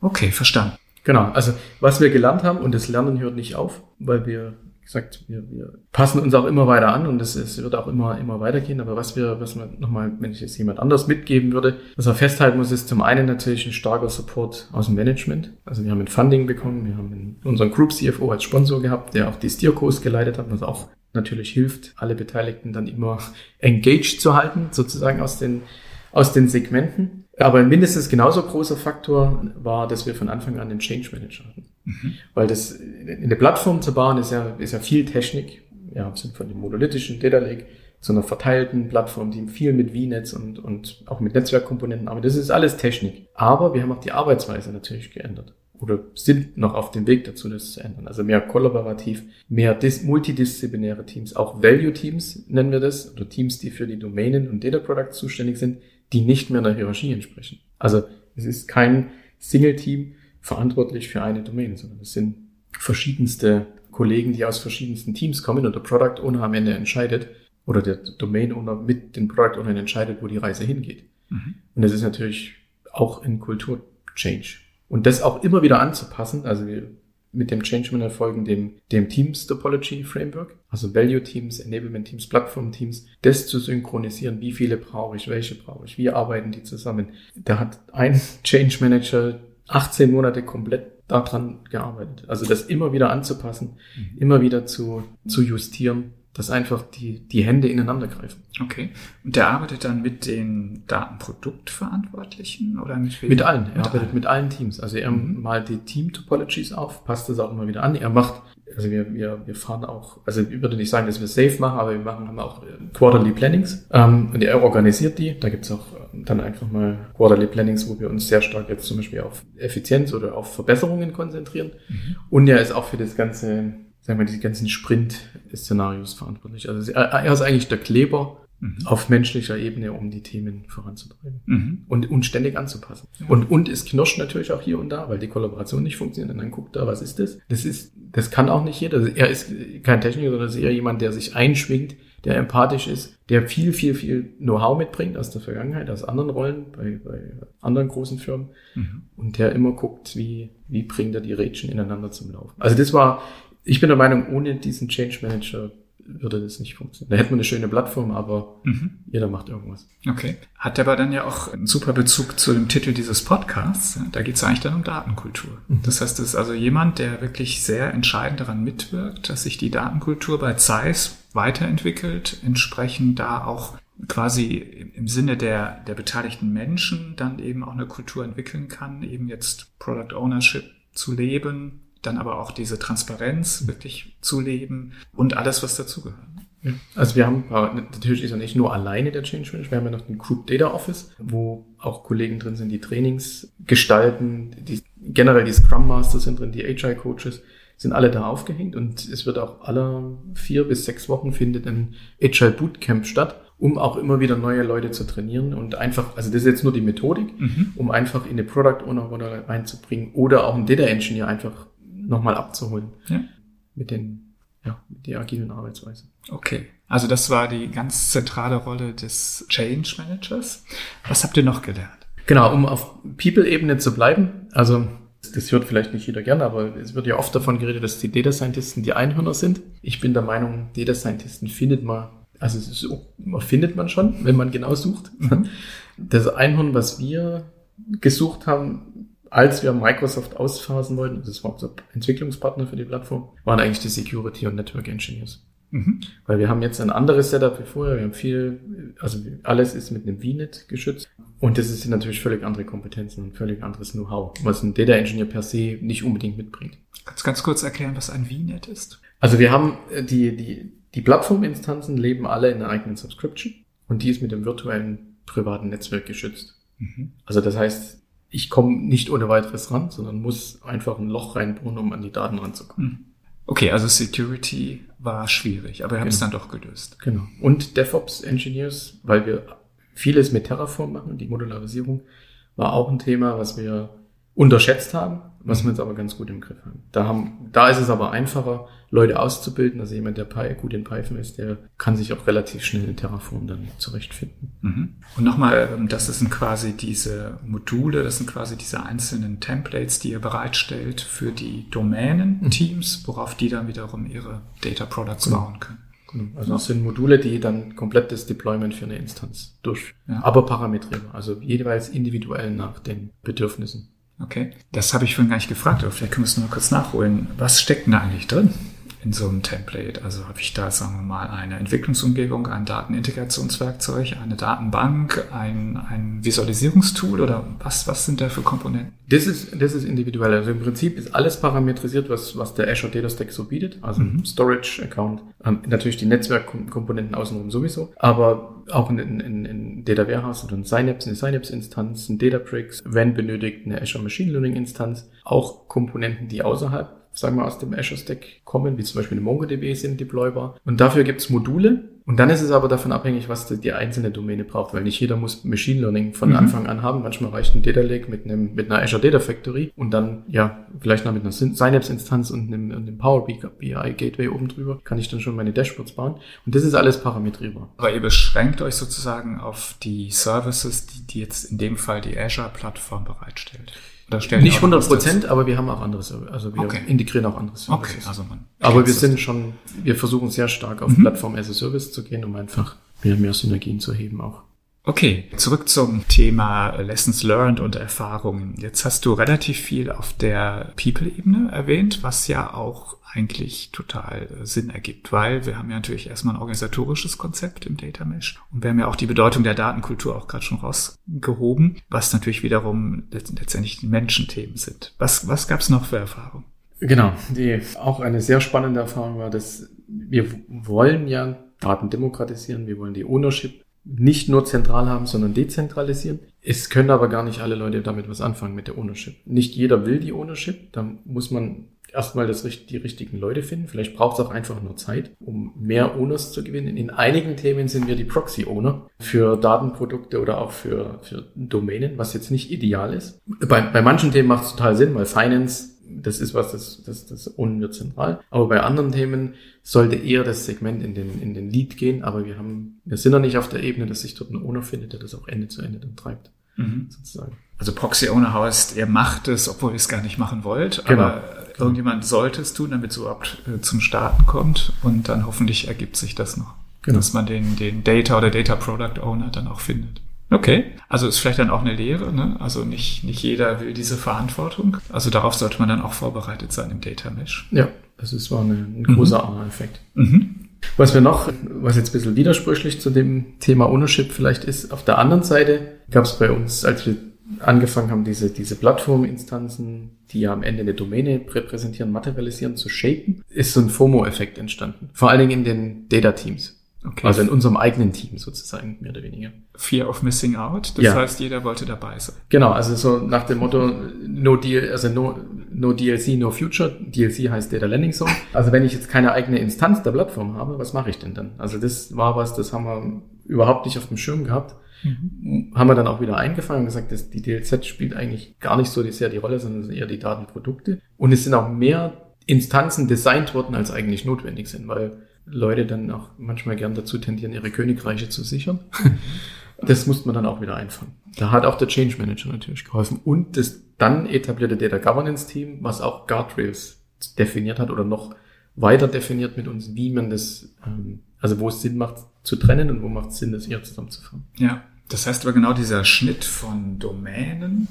Okay, verstanden. Genau, also was wir gelernt haben, und das Lernen hört nicht auf, weil wir wie gesagt, wir, wir passen uns auch immer weiter an und es, es wird auch immer, immer weitergehen. Aber was wir, was man nochmal, wenn ich jetzt jemand anders mitgeben würde, was man festhalten muss, ist zum einen natürlich ein starker Support aus dem Management. Also wir haben ein Funding bekommen, wir haben unseren Group CFO als Sponsor gehabt, der auch die Steercourse geleitet hat, was auch natürlich hilft, alle Beteiligten dann immer engaged zu halten, sozusagen aus den, aus den Segmenten. Aber ein mindestens genauso großer Faktor war, dass wir von Anfang an den Change Manager hatten. Mhm. Weil das, in der Plattform zu bauen, ist ja, ist ja viel Technik. Ja, sind von dem monolithischen Data Lake zu einer verteilten Plattform, die viel mit VNets und, und auch mit Netzwerkkomponenten, aber das ist alles Technik. Aber wir haben auch die Arbeitsweise natürlich geändert oder sind noch auf dem Weg dazu, das zu ändern. Also mehr kollaborativ, mehr multidisziplinäre Teams, auch Value Teams nennen wir das, oder Teams, die für die Domänen und Data Products zuständig sind, die nicht mehr der Hierarchie entsprechen. Also es ist kein Single-Team verantwortlich für eine Domain, sondern es sind verschiedenste Kollegen, die aus verschiedensten Teams kommen und der Product Owner am Ende entscheidet oder der Domain Owner mit dem Product Owner entscheidet, wo die Reise hingeht. Mhm. Und das ist natürlich auch ein Kultur-Change. Und das auch immer wieder anzupassen, also wir mit dem Change Manager folgen dem, dem Teams Topology Framework, also Value Teams, Enablement Teams, Plattform Teams, das zu synchronisieren, wie viele brauche ich, welche brauche ich, wie arbeiten die zusammen. Da hat ein Change Manager 18 Monate komplett daran gearbeitet. Also das immer wieder anzupassen, mhm. immer wieder zu, zu justieren dass einfach die, die Hände ineinander greifen. Okay. Und der arbeitet dann mit den Datenproduktverantwortlichen oder mit wem? Mit allen. Er mit arbeitet allen. mit allen Teams. Also er mhm. malt die Team-Topologies auf, passt das auch immer wieder an. Er macht, also wir, wir, wir fahren auch, also ich würde nicht sagen, dass wir safe machen, aber wir machen haben auch Quarterly Plannings. Ähm, und er organisiert die. Da gibt's auch ähm, dann einfach mal Quarterly Plannings, wo wir uns sehr stark jetzt zum Beispiel auf Effizienz oder auf Verbesserungen konzentrieren. Mhm. Und er ist auch für das ganze sagen wir, die ganzen Sprint-Szenarios verantwortlich. Also er ist eigentlich der Kleber mhm. auf menschlicher Ebene, um die Themen voranzutreiben mhm. und, und ständig anzupassen. Ja. Und, und es knirscht natürlich auch hier und da, weil die Kollaboration nicht funktioniert. Und dann guckt er, was ist das? Das ist, das kann auch nicht jeder. Er ist kein Techniker, sondern ist eher jemand, der sich einschwingt, der empathisch ist, der viel, viel, viel Know-how mitbringt aus der Vergangenheit, aus anderen Rollen, bei, bei anderen großen Firmen mhm. und der immer guckt, wie, wie bringt er die Rädchen ineinander zum Laufen. Also das war ich bin der Meinung, ohne diesen Change Manager würde das nicht funktionieren. Da hätte man eine schöne Plattform, aber mhm. jeder macht irgendwas. Okay. Hat aber dann ja auch einen super Bezug zu dem Titel dieses Podcasts. Da geht es eigentlich dann um Datenkultur. Mhm. Das heißt, es ist also jemand, der wirklich sehr entscheidend daran mitwirkt, dass sich die Datenkultur bei Zeiss weiterentwickelt, entsprechend da auch quasi im Sinne der, der beteiligten Menschen dann eben auch eine Kultur entwickeln kann, eben jetzt Product Ownership zu leben, dann aber auch diese Transparenz wirklich zu leben und alles, was dazugehört. Also wir haben, natürlich ist er nicht nur alleine der Change Manager, wir haben ja noch den Group Data Office, wo auch Kollegen drin sind, die Trainings gestalten, die, generell die Scrum Masters sind drin, die Agile Coaches sind alle da aufgehängt und es wird auch alle vier bis sechs Wochen findet ein Agile Bootcamp statt, um auch immer wieder neue Leute zu trainieren und einfach, also das ist jetzt nur die Methodik, mhm. um einfach in eine Product Owner Rolle reinzubringen oder auch einen Data Engineer einfach nochmal abzuholen. Ja. Mit den, ja, mit der agilen Arbeitsweise. Okay. Also das war die ganz zentrale Rolle des Change Managers. Was habt ihr noch gelernt? Genau, um auf People-Ebene zu bleiben. Also das hört vielleicht nicht jeder gerne, aber es wird ja oft davon geredet, dass die Data Scientisten die Einhörner sind. Ich bin der Meinung, Data Scientisten findet man, also so, findet man schon, wenn man genau sucht. Mhm. Das Einhorn, was wir gesucht haben, als wir Microsoft ausphasen wollten, das war unser Entwicklungspartner für die Plattform, waren eigentlich die Security und Network Engineers. Mhm. Weil wir haben jetzt ein anderes Setup wie vorher. Wir haben viel, also alles ist mit einem VNet geschützt. Und das sind natürlich völlig andere Kompetenzen und völlig anderes Know-how, was ein Data Engineer per se nicht unbedingt mitbringt. Kannst du ganz kurz erklären, was ein VNet ist? Also wir haben äh, die, die, die Plattforminstanzen leben alle in einer eigenen Subscription und die ist mit dem virtuellen privaten Netzwerk geschützt. Mhm. Also das heißt, ich komme nicht ohne weiteres ran, sondern muss einfach ein Loch reinbohren, um an die Daten ranzukommen. Hm. Okay, also Security war schwierig, aber wir haben es genau. dann doch gelöst. Genau. Und DevOps Engineers, weil wir vieles mit Terraform machen, die Modularisierung, war auch ein Thema, was wir unterschätzt haben, was wir jetzt aber ganz gut im Griff haben. Da, haben, da ist es aber einfacher, Leute auszubilden. Also jemand, der gut in Python ist, der kann sich auch relativ schnell in Terraform dann zurechtfinden. Mhm. Und nochmal, ähm, das sind quasi diese Module, das sind quasi diese einzelnen Templates, die ihr bereitstellt für die Domänen-Teams, mhm. worauf die dann wiederum ihre Data Products genau. bauen können. Genau. Also das sind Module, die dann komplett das Deployment für eine Instanz durch, ja. aber parametrieren, also jeweils individuell nach den Bedürfnissen. Okay, das habe ich vorhin gar nicht gefragt, aber vielleicht können wir es nur kurz nachholen. Was steckt denn da eigentlich drin? In so einem Template? Also habe ich da, sagen wir mal, eine Entwicklungsumgebung, ein Datenintegrationswerkzeug, eine Datenbank, ein, ein Visualisierungstool oder was, was sind da für Komponenten? Das ist, das ist individuell. Also im Prinzip ist alles parametrisiert, was, was der Azure Data Stack so bietet. Also mhm. Storage Account, ähm, natürlich die Netzwerkkomponenten außenrum sowieso, aber auch in, in, in Data Warehouse oder ein Synapse, eine Synapse-Instanz, ein Databricks, wenn benötigt, eine Azure Machine Learning-Instanz, auch Komponenten, die außerhalb sagen wir, aus dem Azure Stack kommen, wie zum Beispiel eine MongoDB sind deploybar. Und dafür gibt's Module. Und dann ist es aber davon abhängig, was die einzelne Domäne braucht, weil nicht jeder muss Machine Learning von mhm. Anfang an haben. Manchmal reicht ein Data Lake mit einem, mit einer Azure Data Factory und dann, ja, vielleicht noch mit einer Synapse-Instanz und einem, einem Power BI Gateway oben drüber, kann ich dann schon meine Dashboards bauen. Und das ist alles parametrierbar. Aber ihr beschränkt euch sozusagen auf die Services, die, die jetzt in dem Fall die Azure-Plattform bereitstellt. Nicht 100 Prozent, aber wir haben auch anderes, also wir okay. integrieren auch andere Services. Okay, also man aber wir sind schon, wir versuchen sehr stark auf mhm. Plattform as a Service zu gehen, um einfach mehr, mehr Synergien zu heben auch. Okay, zurück zum Thema Lessons Learned und Erfahrungen. Jetzt hast du relativ viel auf der People-Ebene erwähnt, was ja auch eigentlich total äh, Sinn ergibt, weil wir haben ja natürlich erstmal ein organisatorisches Konzept im Data Mesh und wir haben ja auch die Bedeutung der Datenkultur auch gerade schon rausgehoben, was natürlich wiederum letztendlich die Menschenthemen sind. Was, was gab es noch für Erfahrungen? Genau, die auch eine sehr spannende Erfahrung war, dass wir wollen ja Daten demokratisieren, wir wollen die Ownership nicht nur zentral haben, sondern dezentralisieren. Es können aber gar nicht alle Leute damit was anfangen mit der Ownership. Nicht jeder will die Ownership. Da muss man erstmal das, die richtigen Leute finden. Vielleicht braucht es auch einfach nur Zeit, um mehr Owners zu gewinnen. In einigen Themen sind wir die Proxy-Owner für Datenprodukte oder auch für, für Domänen, was jetzt nicht ideal ist. Bei, bei manchen Themen macht es total Sinn, weil Finance das ist was, das, das, das ownen wir zentral. Aber bei anderen Themen sollte eher das Segment in den, in den Lead gehen, aber wir haben, wir sind noch nicht auf der Ebene, dass sich dort ein Owner findet, der das auch Ende zu Ende dann treibt. Mhm. Sozusagen. Also Proxy Owner heißt, ihr macht es, obwohl ihr es gar nicht machen wollt, genau. aber irgendjemand sollte es tun, damit es überhaupt äh, zum Starten kommt und dann hoffentlich ergibt sich das noch. Genau. Dass man den, den Data oder Data Product Owner dann auch findet. Okay, also ist vielleicht dann auch eine Lehre, ne? Also nicht, nicht jeder will diese Verantwortung. Also darauf sollte man dann auch vorbereitet sein im Data Mesh. Ja, das ist war eine, ein großer mhm. effekt Mhm. Was wir noch, was jetzt ein bisschen widersprüchlich zu dem Thema Ownership vielleicht ist, auf der anderen Seite gab es bei uns, als wir angefangen haben, diese, diese Plattforminstanzen, die ja am Ende eine Domäne repräsentieren, materialisieren, zu shapen, ist so ein FOMO-Effekt entstanden. Vor allen Dingen in den Data-Teams. Okay. Also in unserem eigenen Team sozusagen, mehr oder weniger. Fear of Missing Out. Das ja. heißt, jeder wollte dabei sein. Genau, also so nach dem Motto No Deal, also no, no DLC, no Future. DLC heißt Data Landing Zone. Also wenn ich jetzt keine eigene Instanz der Plattform habe, was mache ich denn dann? Also das war was, das haben wir überhaupt nicht auf dem Schirm gehabt. Mhm. Haben wir dann auch wieder eingefangen und gesagt, dass die DLZ spielt eigentlich gar nicht so sehr die Rolle, sondern eher die Datenprodukte. Und es sind auch mehr Instanzen designt worden, als eigentlich notwendig sind, weil Leute dann auch manchmal gern dazu tendieren, ihre Königreiche zu sichern. Das musste man dann auch wieder einfangen. Da hat auch der Change Manager natürlich geholfen und das dann etablierte Data Governance Team, was auch Guardrails definiert hat oder noch weiter definiert mit uns, wie man das, ähm, also wo es Sinn macht zu trennen und wo macht es Sinn, das eher zusammenzuführen. Ja, das heißt aber genau dieser Schnitt von Domänen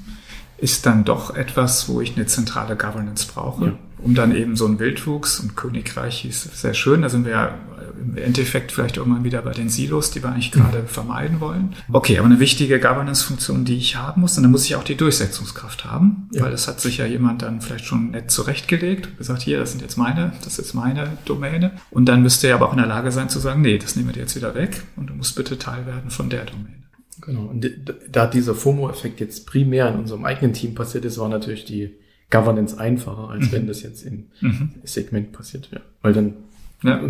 ist dann doch etwas, wo ich eine zentrale Governance brauche, ja. um dann eben so ein Wildwuchs und Königreich ist sehr schön. Da sind wir ja im Endeffekt vielleicht irgendwann wieder bei den Silos, die wir eigentlich gerade mhm. vermeiden wollen. Okay, aber eine wichtige Governance-Funktion, die ich haben muss, und dann muss ich auch die Durchsetzungskraft haben, ja. weil das hat sich ja jemand dann vielleicht schon nett zurechtgelegt und gesagt, hier, das sind jetzt meine, das ist meine Domäne. Und dann müsste er aber auch in der Lage sein zu sagen, nee, das nehmen wir dir jetzt wieder weg und du musst bitte Teil werden von der Domäne. Genau. Und da dieser FOMO-Effekt jetzt primär in unserem eigenen Team passiert ist, war natürlich die Governance einfacher, als mhm. wenn das jetzt im mhm. Segment passiert wäre. Weil dann, ja.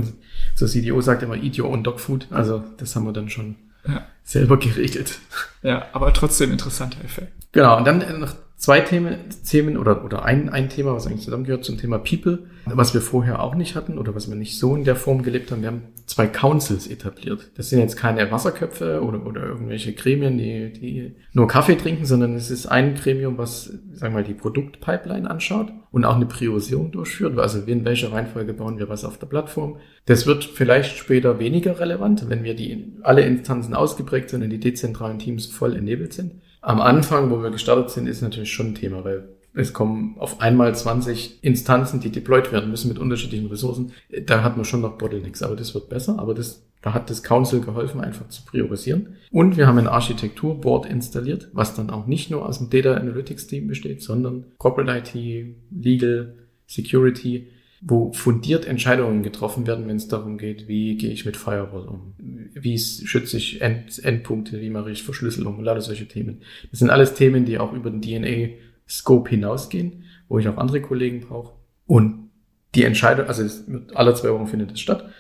so CDO sagt immer, eat your own dog food. Also das haben wir dann schon ja. selber geregelt. Ja, aber trotzdem interessanter Effekt. Genau. Und dann noch zwei Themen, Themen oder, oder ein, ein Thema, was eigentlich zusammengehört zum Thema People, was wir vorher auch nicht hatten oder was wir nicht so in der Form gelebt haben. Wir haben zwei Councils etabliert. Das sind jetzt keine Wasserköpfe oder, oder irgendwelche Gremien, die, die nur Kaffee trinken, sondern es ist ein Gremium, was, sagen wir mal, die Produktpipeline anschaut und auch eine Priorisierung durchführt. Also in welcher Reihenfolge bauen wir was auf der Plattform. Das wird vielleicht später weniger relevant, wenn wir die alle Instanzen ausgeprägt sind und die dezentralen Teams voll enabelt sind. Am Anfang, wo wir gestartet sind, ist natürlich schon ein Thema, weil es kommen auf einmal 20 Instanzen, die deployed werden müssen mit unterschiedlichen Ressourcen. Da hat man schon noch Bottlenecks, aber das wird besser. Aber das, da hat das Council geholfen, einfach zu priorisieren. Und wir haben ein Architekturboard installiert, was dann auch nicht nur aus dem Data Analytics Team besteht, sondern Corporate IT, Legal, Security, wo fundiert Entscheidungen getroffen werden, wenn es darum geht, wie gehe ich mit Firewall um, wie schütze ich End Endpunkte, wie mache ich Verschlüsselung und alle solche Themen. Das sind alles Themen, die auch über den DNA-Scope hinausgehen, wo ich auch andere Kollegen brauche. Und die Entscheidung, also es wird, alle zwei Wochen findet es statt.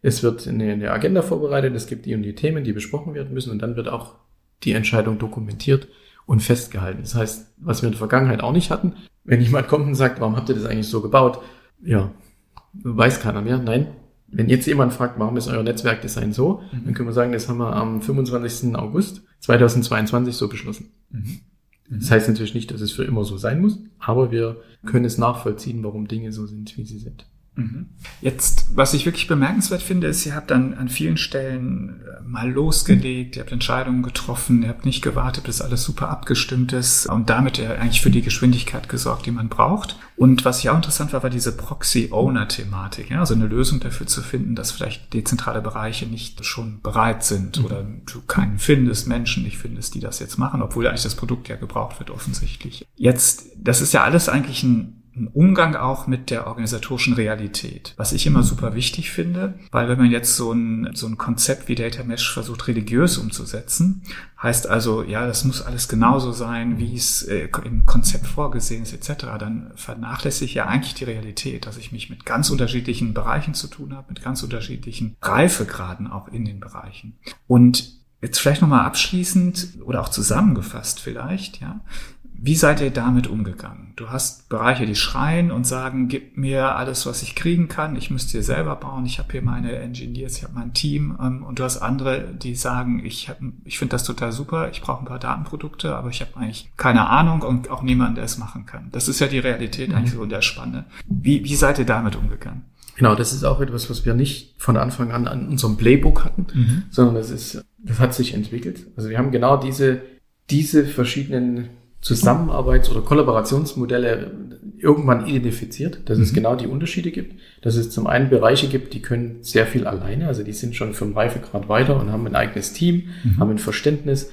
Es wird eine, eine Agenda vorbereitet, es gibt die und die Themen, die besprochen werden müssen und dann wird auch die Entscheidung dokumentiert und festgehalten. Das heißt, was wir in der Vergangenheit auch nicht hatten, wenn jemand kommt und sagt, warum habt ihr das eigentlich so gebaut? Ja, weiß keiner mehr. Nein, wenn jetzt jemand fragt, warum ist euer Netzwerkdesign so, mhm. dann können wir sagen, das haben wir am 25. August 2022 so beschlossen. Mhm. Mhm. Das heißt natürlich nicht, dass es für immer so sein muss, aber wir können es nachvollziehen, warum Dinge so sind, wie sie sind. Mhm. Jetzt, was ich wirklich bemerkenswert finde, ist, ihr habt dann an vielen Stellen äh, mal losgelegt, ihr habt Entscheidungen getroffen, ihr habt nicht gewartet, bis alles super abgestimmt ist und damit ja eigentlich für die Geschwindigkeit gesorgt, die man braucht. Und was ja auch interessant war, war diese Proxy-Owner-Thematik, ja? also eine Lösung dafür zu finden, dass vielleicht dezentrale Bereiche nicht schon bereit sind mhm. oder du keinen findest, Menschen nicht findest, die das jetzt machen, obwohl eigentlich das Produkt ja gebraucht wird offensichtlich. Jetzt, das ist ja alles eigentlich ein ein Umgang auch mit der organisatorischen Realität, was ich immer super wichtig finde, weil wenn man jetzt so ein, so ein Konzept wie Data Mesh versucht religiös umzusetzen, heißt also, ja, das muss alles genauso sein, wie es äh, im Konzept vorgesehen ist, etc., dann vernachlässige ich ja eigentlich die Realität, dass ich mich mit ganz unterschiedlichen Bereichen zu tun habe, mit ganz unterschiedlichen Reifegraden auch in den Bereichen. Und Jetzt vielleicht nochmal abschließend oder auch zusammengefasst vielleicht, ja. Wie seid ihr damit umgegangen? Du hast Bereiche, die schreien und sagen, gib mir alles, was ich kriegen kann. Ich müsste hier selber bauen. Ich habe hier meine Engineers, ich habe mein Team. Ähm, und du hast andere, die sagen, ich, hab, ich finde das total super. Ich brauche ein paar Datenprodukte, aber ich habe eigentlich keine Ahnung und auch niemanden, der es machen kann. Das ist ja die Realität mhm. eigentlich so in der Spanne. Wie, wie seid ihr damit umgegangen? Genau, das ist auch etwas, was wir nicht von Anfang an an unserem Playbook hatten, mhm. sondern das ist, das hat sich entwickelt. Also wir haben genau diese, diese verschiedenen Zusammenarbeits- oder Kollaborationsmodelle irgendwann identifiziert, dass mhm. es genau die Unterschiede gibt, dass es zum einen Bereiche gibt, die können sehr viel alleine, also die sind schon vom Reifegrad weiter und haben ein eigenes Team, mhm. haben ein Verständnis,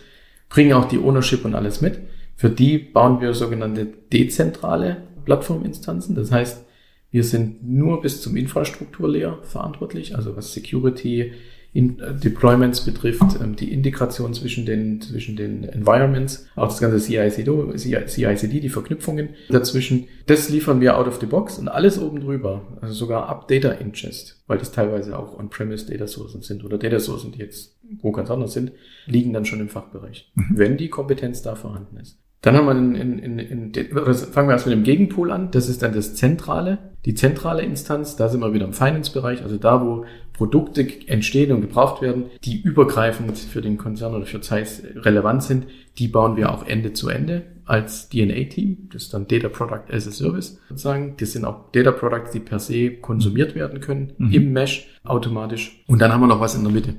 bringen auch die Ownership und alles mit. Für die bauen wir sogenannte dezentrale Plattforminstanzen. Das heißt, wir sind nur bis zum Infrastrukturlayer verantwortlich, also was Security, in, äh, Deployments betrifft, ähm, die Integration zwischen den, zwischen den Environments, auch das ganze CI/CD, CI/CD, die Verknüpfungen dazwischen. Das liefern wir out of the box und alles oben drüber, also sogar ab Data Ingest, weil das teilweise auch On-Premise Data Sourcen sind oder Data Sourcen, die jetzt wo ganz anders sind, liegen dann schon im Fachbereich, mhm. wenn die Kompetenz da vorhanden ist. Dann haben wir in, in, in, in fangen wir erst mit dem Gegenpol an. Das ist dann das Zentrale, die zentrale Instanz. Da sind wir wieder im Finance-Bereich, also da, wo Produkte entstehen und gebraucht werden, die übergreifend für den Konzern oder für Zeiss relevant sind. Die bauen wir auch Ende zu Ende als DNA-Team. Das ist dann Data Product as a Service sozusagen. Das sind auch Data Products, die per se konsumiert werden können mhm. im Mesh automatisch. Und dann haben wir noch was in der Mitte.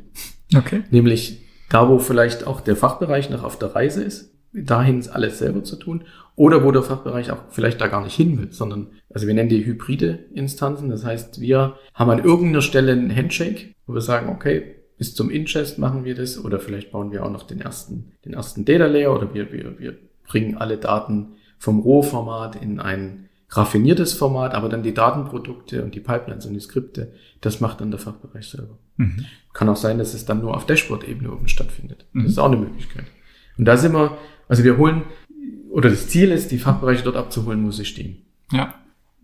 Okay. Nämlich da, wo vielleicht auch der Fachbereich noch auf der Reise ist dahin alles selber zu tun oder wo der Fachbereich auch vielleicht da gar nicht hin will, sondern, also wir nennen die hybride Instanzen. Das heißt, wir haben an irgendeiner Stelle einen Handshake, wo wir sagen, okay, bis zum Ingest machen wir das oder vielleicht bauen wir auch noch den ersten, den ersten Data Layer oder wir, wir, wir bringen alle Daten vom Rohformat in ein raffiniertes Format, aber dann die Datenprodukte und die Pipelines und die Skripte, das macht dann der Fachbereich selber. Mhm. Kann auch sein, dass es dann nur auf Dashboard-Ebene oben stattfindet. Das mhm. ist auch eine Möglichkeit. Und da sind wir, also wir holen, oder das Ziel ist, die Fachbereiche dort abzuholen, wo sie stehen. Ja.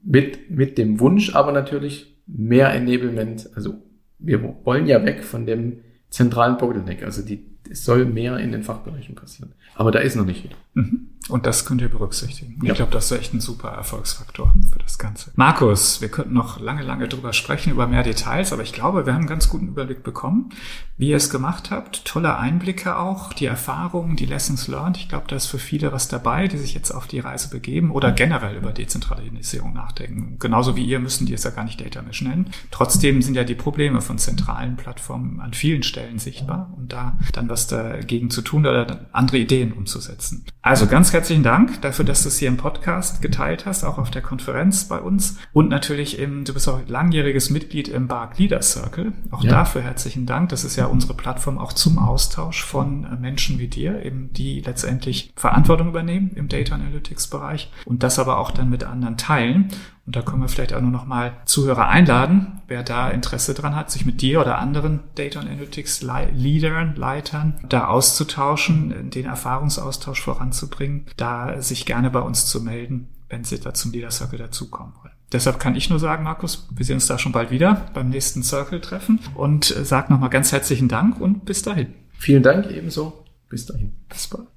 Mit, mit dem Wunsch aber natürlich mehr Enablement. Also wir wollen ja weg von dem zentralen Bottleneck. Also die, es soll mehr in den Fachbereichen passieren. Aber da ist noch nicht jeder. Mhm. Und das könnt ihr berücksichtigen. Ja. Ich glaube, das ist echt ein super Erfolgsfaktor für das Ganze. Markus, wir könnten noch lange, lange drüber sprechen, über mehr Details, aber ich glaube, wir haben einen ganz guten Überblick bekommen, wie ihr es gemacht habt. Tolle Einblicke auch, die Erfahrungen, die Lessons learned. Ich glaube, da ist für viele was dabei, die sich jetzt auf die Reise begeben oder generell über Dezentralisierung nachdenken. Genauso wie ihr müssen die es ja gar nicht Data Mesh nennen. Trotzdem sind ja die Probleme von zentralen Plattformen an vielen Stellen sichtbar und da dann was dagegen zu tun oder andere Ideen umzusetzen. Also ganz herzlichen Dank dafür, dass du es hier im Podcast geteilt hast, auch auf der Konferenz bei uns. Und natürlich, im, du bist auch langjähriges Mitglied im Bark Leader Circle. Auch ja. dafür herzlichen Dank. Das ist ja unsere Plattform auch zum Austausch von äh, Menschen wie dir, eben die letztendlich Verantwortung übernehmen im Data Analytics Bereich und das aber auch dann mit anderen teilen. Und da können wir vielleicht auch nur noch mal Zuhörer einladen, wer da Interesse dran hat, sich mit dir oder anderen Data Analytics Leadern, Leitern da auszutauschen, den Erfahrungsaustausch voranzubringen, da sich gerne bei uns zu melden, wenn sie da zum Leader Circle dazukommen wollen. Deshalb kann ich nur sagen, Markus, wir sehen uns da schon bald wieder beim nächsten Circle-Treffen und sag nochmal ganz herzlichen Dank und bis dahin. Vielen Dank ebenso. Bis dahin. Bis bald.